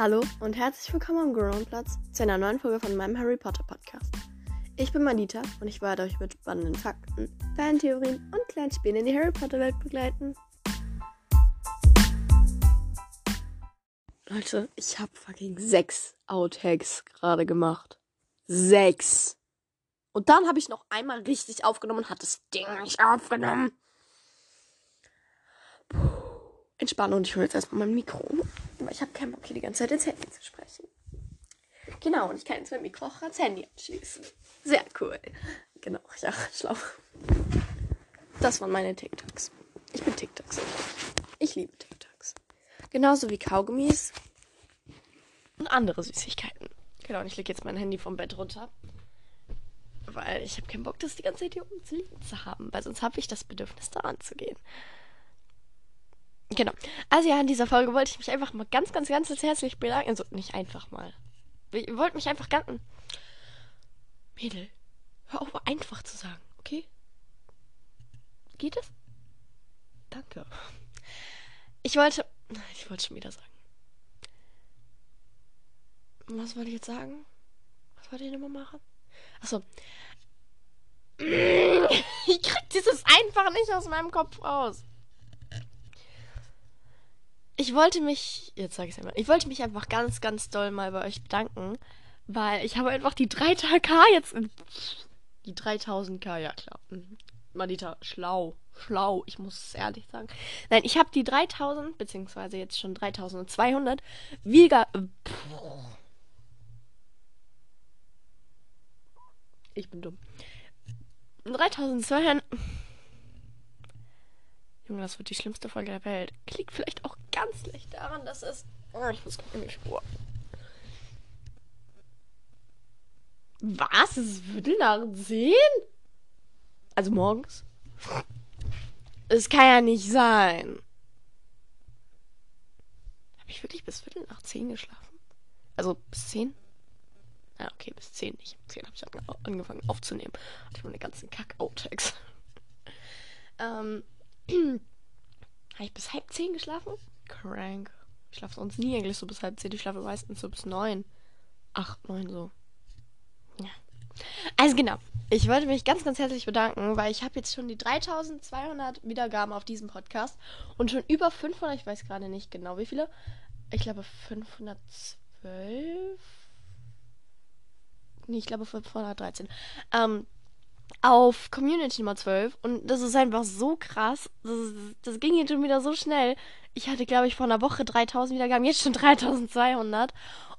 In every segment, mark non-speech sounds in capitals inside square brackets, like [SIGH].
Hallo und herzlich willkommen am Grown-Platz zu einer neuen Folge von meinem Harry Potter Podcast. Ich bin Madita und ich werde euch mit spannenden Fakten, Fantheorien und kleinen Spielen in die Harry Potter Welt begleiten. Leute, ich habe fucking sechs Outtakes gerade gemacht. Sechs. Und dann habe ich noch einmal richtig aufgenommen und hat das Ding nicht aufgenommen. Puh. Entspannen und ich hole jetzt erstmal mein Mikro. Aber ich habe keinen Bock, hier die ganze Zeit ins Handy zu sprechen. Genau, und ich kann jetzt mein Mikro auch ans Handy anschließen. Sehr cool. Genau, ja, schlau. Das waren meine TikToks. Ich bin TikToks. Ich liebe TikToks. Genauso wie Kaugummis und andere Süßigkeiten. Genau, und ich lege jetzt mein Handy vom Bett runter. Weil ich habe keinen Bock, das die ganze Zeit hier oben zu liegen zu haben. Weil sonst habe ich das Bedürfnis, da anzugehen. Genau. Also ja, in dieser Folge wollte ich mich einfach mal ganz, ganz, ganz herzlich bedanken. Also nicht einfach mal. Ich wollte mich einfach ganz... Mädel, hör auf einfach zu sagen, okay? Geht es? Danke. Ich wollte... Ich wollte schon wieder sagen. Was wollte ich jetzt sagen? Was wollte ich nochmal machen? Achso. Ich krieg dieses einfach nicht aus meinem Kopf raus ich wollte mich, jetzt sage ich es einmal, ich wollte mich einfach ganz, ganz doll mal bei euch bedanken, weil ich habe einfach die 3K jetzt, in, die 3000K, ja klar. Mhm. Manita, schlau, schlau, ich muss es ehrlich sagen. Nein, ich habe die 3000, beziehungsweise jetzt schon 3200, wieder, ich bin dumm. 3200, Junge, das wird die schlimmste Folge der Welt. Liegt vielleicht auch ganz leicht daran, dass es. Oh, ich muss in die Spur. Was? Es ist Viertel nach zehn? Also morgens? Es kann ja nicht sein. Habe ich wirklich bis Viertel nach zehn geschlafen? Also bis zehn? Ja, okay, bis zehn nicht. Um zehn habe ich angefangen aufzunehmen. Hatte ich meine ganzen Kack-Outtakes. [LAUGHS] ähm. [CLEARS THROAT] Habe ich bis halb zehn geschlafen? Crank. Ich schlafe sonst nie eigentlich so bis halb zehn. Ich schlafe meistens so bis neun. Acht, neun so. Ja. Also genau. Ich wollte mich ganz, ganz herzlich bedanken, weil ich habe jetzt schon die 3200 Wiedergaben auf diesem Podcast und schon über 500, ich weiß gerade nicht genau wie viele. Ich glaube 512. Nee, ich glaube 513. Ähm, auf Community Nummer 12 und das ist einfach so krass. Das, das ging jetzt schon wieder so schnell. Ich hatte, glaube ich, vor einer Woche 3000 Wiedergaben, jetzt schon [LAUGHS] 3200.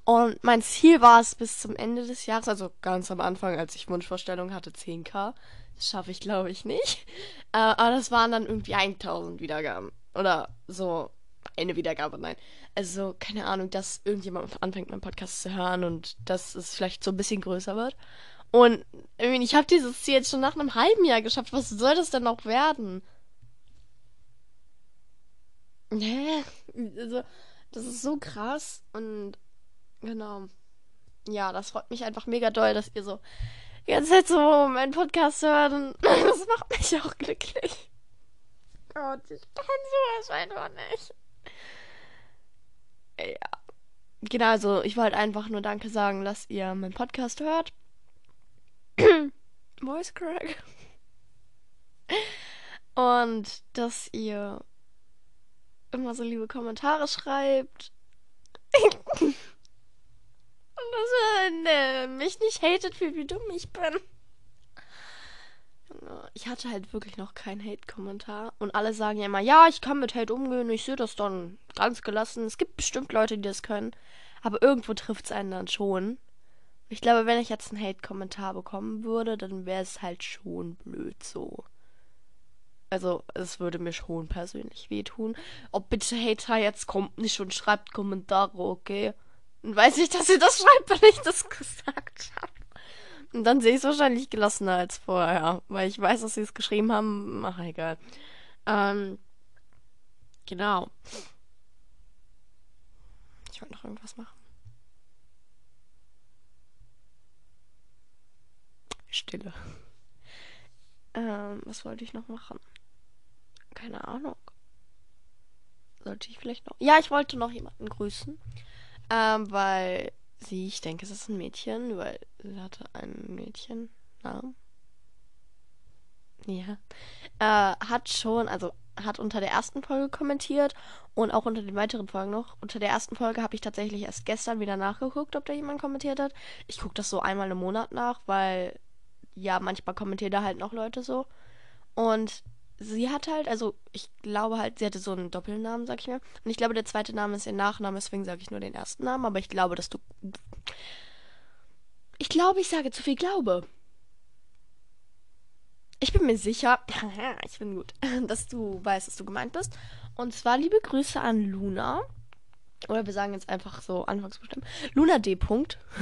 Und mein Ziel war es bis zum Ende des Jahres, also ganz am Anfang, als ich Wunschvorstellung hatte, 10k. Das schaffe ich, glaube ich, nicht. Äh, aber das waren dann irgendwie 1000 Wiedergaben. Oder so eine Wiedergabe, nein. Also, keine Ahnung, dass irgendjemand anfängt, meinen Podcast zu hören und dass es vielleicht so ein bisschen größer wird. Und ich habe dieses Ziel jetzt schon nach einem halben Jahr geschafft. Was soll das denn noch werden? Hä? Also, das ist so krass. Und genau. Ja, das freut mich einfach mega doll, dass ihr so die ganze Zeit so meinen Podcast hört. Und [LAUGHS] das macht mich auch glücklich. Gott, ich kann sowas einfach nicht. Ja. Genau, also ich wollte einfach nur Danke sagen, dass ihr meinen Podcast hört. [COUGHS] Voice Crack. Und dass ihr immer so liebe Kommentare schreibt. [LAUGHS] Und dass ihr ne, mich nicht hatet, für wie dumm ich bin. Ich hatte halt wirklich noch keinen Hate-Kommentar. Und alle sagen ja immer, ja, ich kann mit Hate umgehen, ich sehe das dann ganz gelassen. Es gibt bestimmt Leute, die das können. Aber irgendwo trifft es einen dann schon. Ich glaube, wenn ich jetzt einen Hate-Kommentar bekommen würde, dann wäre es halt schon blöd so. Also, es würde mir schon persönlich wehtun. Ob bitte Hater jetzt kommt nicht und schreibt Kommentare, okay? Dann weiß ich, dass ihr das schreibt, wenn ich das [LAUGHS] gesagt habe. Und dann sehe ich es wahrscheinlich gelassener als vorher, weil ich weiß, dass sie es geschrieben haben. Ach, egal. Ähm, genau. Ich wollte noch irgendwas machen. Stille. Ähm, was wollte ich noch machen? Keine Ahnung. Sollte ich vielleicht noch. Ja, ich wollte noch jemanden grüßen. Ähm, weil sie, ich denke, es ist ein Mädchen, weil sie hatte einen Mädchennamen. Ja. Äh, hat schon, also hat unter der ersten Folge kommentiert und auch unter den weiteren Folgen noch. Unter der ersten Folge habe ich tatsächlich erst gestern wieder nachgeguckt, ob da jemand kommentiert hat. Ich gucke das so einmal im Monat nach, weil ja, manchmal kommentieren da halt noch Leute so. Und sie hat halt, also ich glaube halt, sie hatte so einen Doppelnamen, sag ich mal. Und ich glaube, der zweite Name ist ihr Nachname, deswegen sage ich nur den ersten Namen. Aber ich glaube, dass du. Ich glaube, ich sage zu viel Glaube. Ich bin mir sicher, [LAUGHS] ich bin gut, [LAUGHS] dass du weißt, dass du gemeint bist. Und zwar liebe Grüße an Luna. Oder wir sagen jetzt einfach so Anfangsbuchstaben. Luna D. Punkt. [LAUGHS]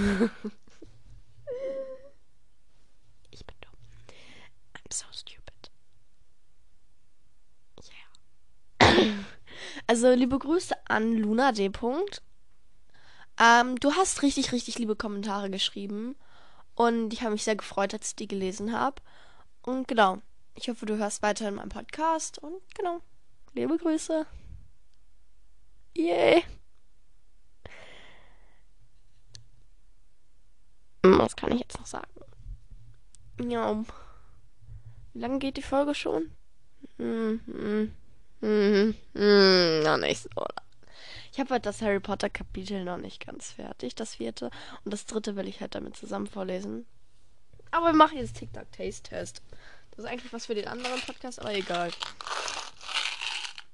ich bin dumm. I'm so stupid. Yeah. Also liebe Grüße an Luna D. Ähm, du hast richtig, richtig liebe Kommentare geschrieben. Und ich habe mich sehr gefreut, als ich die gelesen habe. Und genau, ich hoffe, du hörst weiterhin meinen Podcast. Und genau, liebe Grüße. Yay. Was kann ich jetzt noch sagen? Ja. Wie lange geht die Folge schon? Hm, hm, hm, hm, noch nicht so. Ich habe halt das Harry Potter Kapitel noch nicht ganz fertig, das vierte. Und das dritte will ich halt damit zusammen vorlesen. Aber wir machen jetzt TikTok Taste Test. Das ist eigentlich was für den anderen Podcast, aber egal.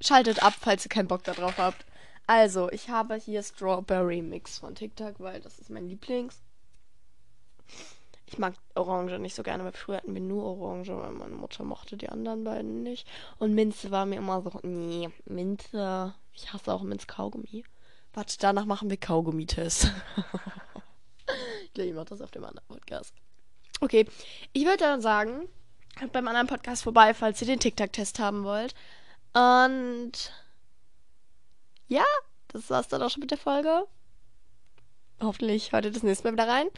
Schaltet ab, falls ihr keinen Bock darauf habt. Also, ich habe hier Strawberry Mix von TikTok, weil das ist mein Lieblings. Ich mag Orange nicht so gerne, weil früher hatten wir nur Orange, weil meine Mutter mochte die anderen beiden nicht. Und Minze war mir immer so, nee, Minze. Ich hasse auch Minz-Kaugummi. Warte, danach machen wir Kaugummi-Test. [LAUGHS] ich glaube, ich mache das auf dem anderen Podcast. Okay, ich würde dann sagen, beim anderen Podcast vorbei, falls ihr den TikTok-Test haben wollt. Und ja, das war's dann auch schon mit der Folge. Hoffentlich ihr das nächste Mal wieder rein.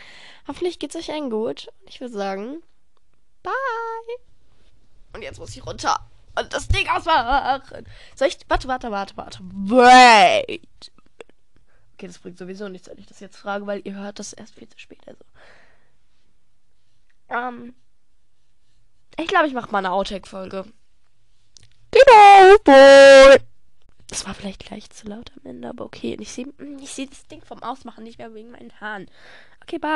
Hoffentlich geht's euch allen gut. Und ich würde sagen, bye. Und jetzt muss ich runter und das Ding ausmachen. Soll ich. Warte, warte, warte, warte. Wait. Okay, das bringt sowieso nichts, wenn ich das jetzt frage, weil ihr hört das erst viel zu spät. Also. Ähm. Ich glaube, ich mache mal eine Outtake-Folge. Genau, boy. Das war vielleicht gleich zu laut am Ende, aber okay. Und ich sehe ich seh das Ding vom Ausmachen nicht mehr wegen meinen Haaren. Okay, bye.